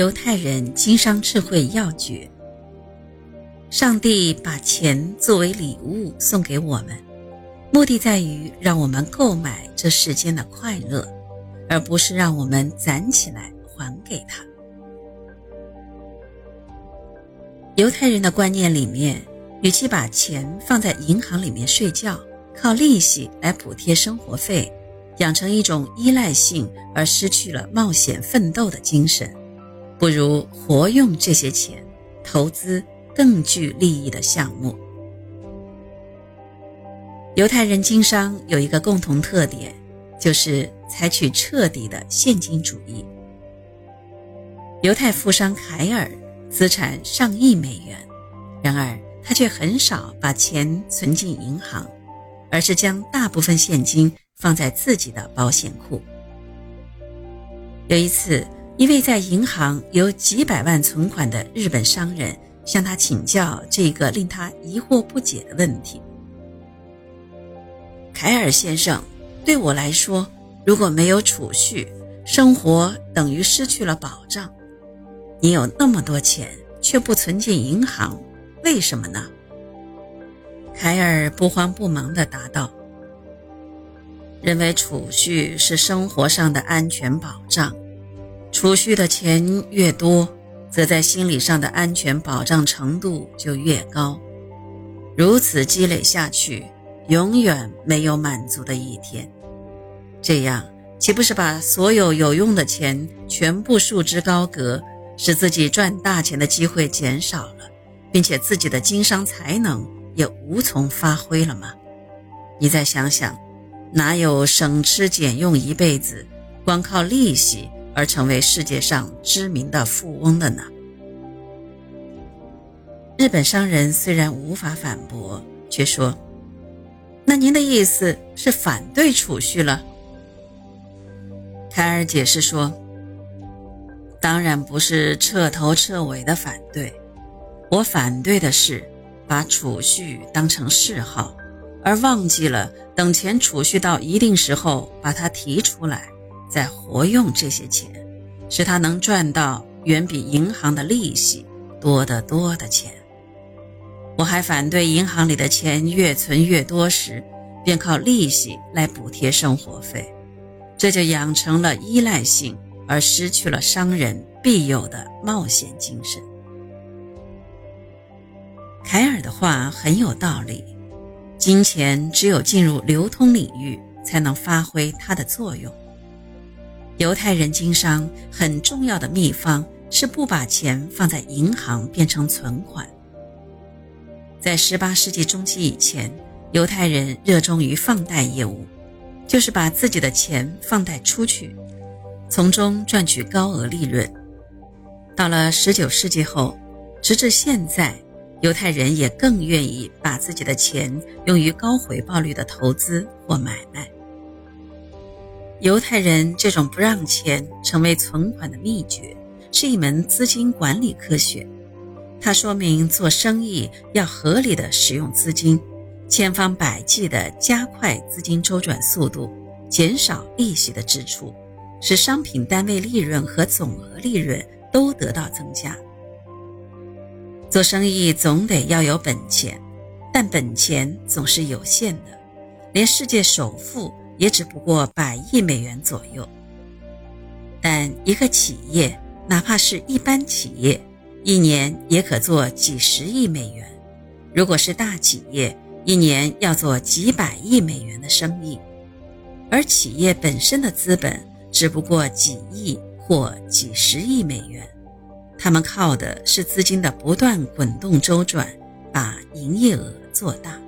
犹太人经商智慧要诀：上帝把钱作为礼物送给我们，目的在于让我们购买这世间的快乐，而不是让我们攒起来还给他。犹太人的观念里面，与其把钱放在银行里面睡觉，靠利息来补贴生活费，养成一种依赖性而失去了冒险奋斗的精神。不如活用这些钱，投资更具利益的项目。犹太人经商有一个共同特点，就是采取彻底的现金主义。犹太富商凯尔资产上亿美元，然而他却很少把钱存进银行，而是将大部分现金放在自己的保险库。有一次。一位在银行有几百万存款的日本商人向他请教这个令他疑惑不解的问题：“凯尔先生，对我来说，如果没有储蓄，生活等于失去了保障。你有那么多钱却不存进银行，为什么呢？”凯尔不慌不忙地答道：“认为储蓄是生活上的安全保障。”储蓄的钱越多，则在心理上的安全保障程度就越高。如此积累下去，永远没有满足的一天。这样岂不是把所有有用的钱全部束之高阁，使自己赚大钱的机会减少了，并且自己的经商才能也无从发挥了吗？你再想想，哪有省吃俭用一辈子，光靠利息？而成为世界上知名的富翁的呢？日本商人虽然无法反驳，却说：“那您的意思是反对储蓄了？”凯尔解释说：“当然不是彻头彻尾的反对，我反对的是把储蓄当成嗜好，而忘记了等钱储蓄到一定时候把它提出来。”再活用这些钱，使他能赚到远比银行的利息多得多的钱。我还反对银行里的钱越存越多时，便靠利息来补贴生活费，这就养成了依赖性，而失去了商人必有的冒险精神。凯尔的话很有道理，金钱只有进入流通领域，才能发挥它的作用。犹太人经商很重要的秘方是不把钱放在银行变成存款。在18世纪中期以前，犹太人热衷于放贷业务，就是把自己的钱放贷出去，从中赚取高额利润。到了19世纪后，直至现在，犹太人也更愿意把自己的钱用于高回报率的投资或买卖。犹太人这种不让钱成为存款的秘诀，是一门资金管理科学。它说明做生意要合理的使用资金，千方百计地加快资金周转速度，减少利息的支出，使商品单位利润和总额利润都得到增加。做生意总得要有本钱，但本钱总是有限的，连世界首富。也只不过百亿美元左右，但一个企业，哪怕是一般企业，一年也可做几十亿美元。如果是大企业，一年要做几百亿美元的生意，而企业本身的资本只不过几亿或几十亿美元，他们靠的是资金的不断滚动周转，把营业额做大。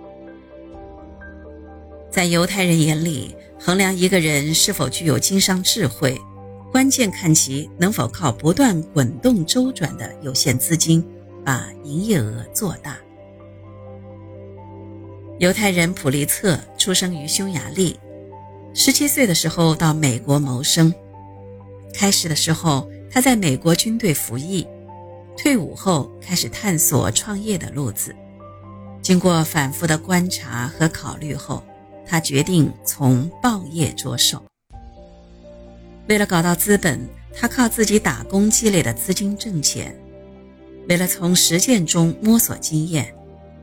在犹太人眼里，衡量一个人是否具有经商智慧，关键看其能否靠不断滚动周转的有限资金，把营业额做大。犹太人普利策出生于匈牙利，十七岁的时候到美国谋生。开始的时候，他在美国军队服役，退伍后开始探索创业的路子。经过反复的观察和考虑后，他决定从报业着手。为了搞到资本，他靠自己打工积累的资金挣钱。为了从实践中摸索经验，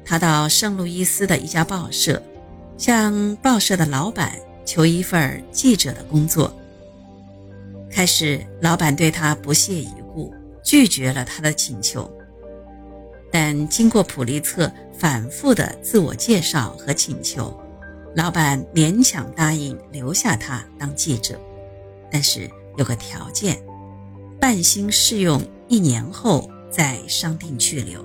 他到圣路易斯的一家报社，向报社的老板求一份记者的工作。开始，老板对他不屑一顾，拒绝了他的请求。但经过普利策反复的自我介绍和请求，老板勉强答应留下他当记者，但是有个条件：半薪试用一年后再商定去留。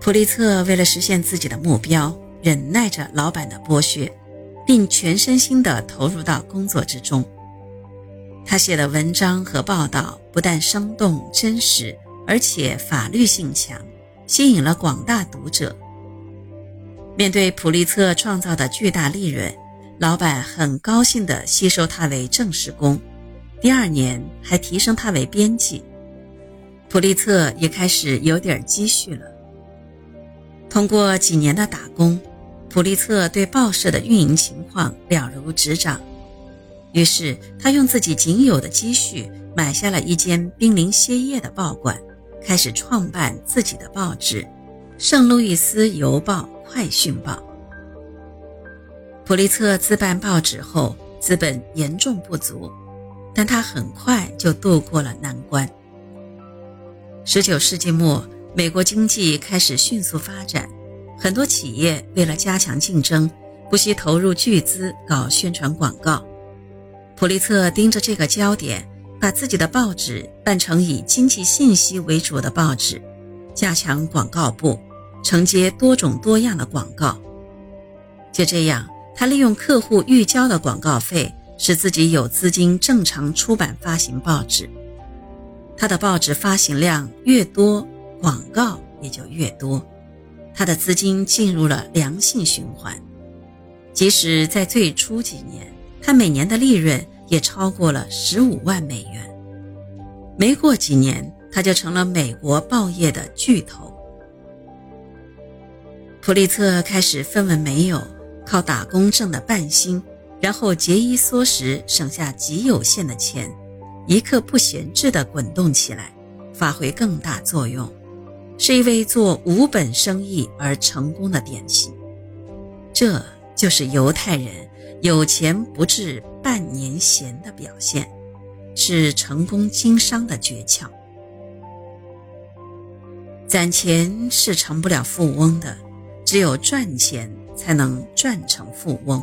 普利策为了实现自己的目标，忍耐着老板的剥削，并全身心地投入到工作之中。他写的文章和报道不但生动真实。而且法律性强，吸引了广大读者。面对普利策创造的巨大利润，老板很高兴地吸收他为正式工，第二年还提升他为编辑。普利策也开始有点积蓄了。通过几年的打工，普利策对报社的运营情况了如指掌。于是他用自己仅有的积蓄买下了一间濒临歇业的报馆。开始创办自己的报纸《圣路易斯邮报快讯报》。普利策自办报纸后，资本严重不足，但他很快就度过了难关。十九世纪末，美国经济开始迅速发展，很多企业为了加强竞争，不惜投入巨资搞宣传广告。普利策盯着这个焦点。把自己的报纸办成以经济信息为主的报纸，加强广告部，承接多种多样的广告。就这样，他利用客户预交的广告费，使自己有资金正常出版发行报纸。他的报纸发行量越多，广告也就越多，他的资金进入了良性循环。即使在最初几年，他每年的利润。也超过了十五万美元。没过几年，他就成了美国报业的巨头。普利策开始分文没有，靠打工挣的半薪，然后节衣缩食，省下极有限的钱，一刻不闲置地滚动起来，发挥更大作用，是一位做无本生意而成功的典型。这就是犹太人。有钱不治半年闲的表现，是成功经商的诀窍。攒钱是成不了富翁的，只有赚钱才能赚成富翁，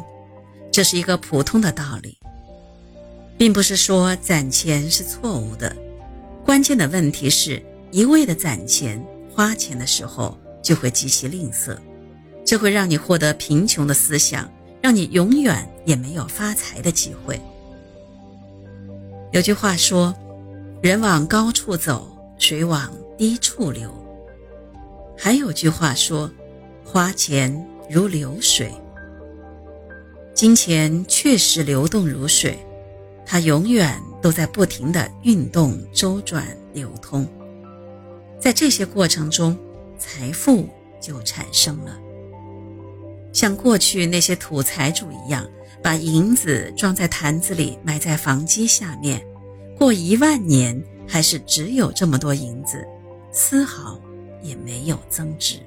这是一个普通的道理，并不是说攒钱是错误的。关键的问题是一味的攒钱，花钱的时候就会极其吝啬，这会让你获得贫穷的思想。让你永远也没有发财的机会。有句话说：“人往高处走，水往低处流。”还有句话说：“花钱如流水。”金钱确实流动如水，它永远都在不停的运动、周转、流通。在这些过程中，财富就产生了。像过去那些土财主一样，把银子装在坛子里，埋在房基下面，过一万年还是只有这么多银子，丝毫也没有增值。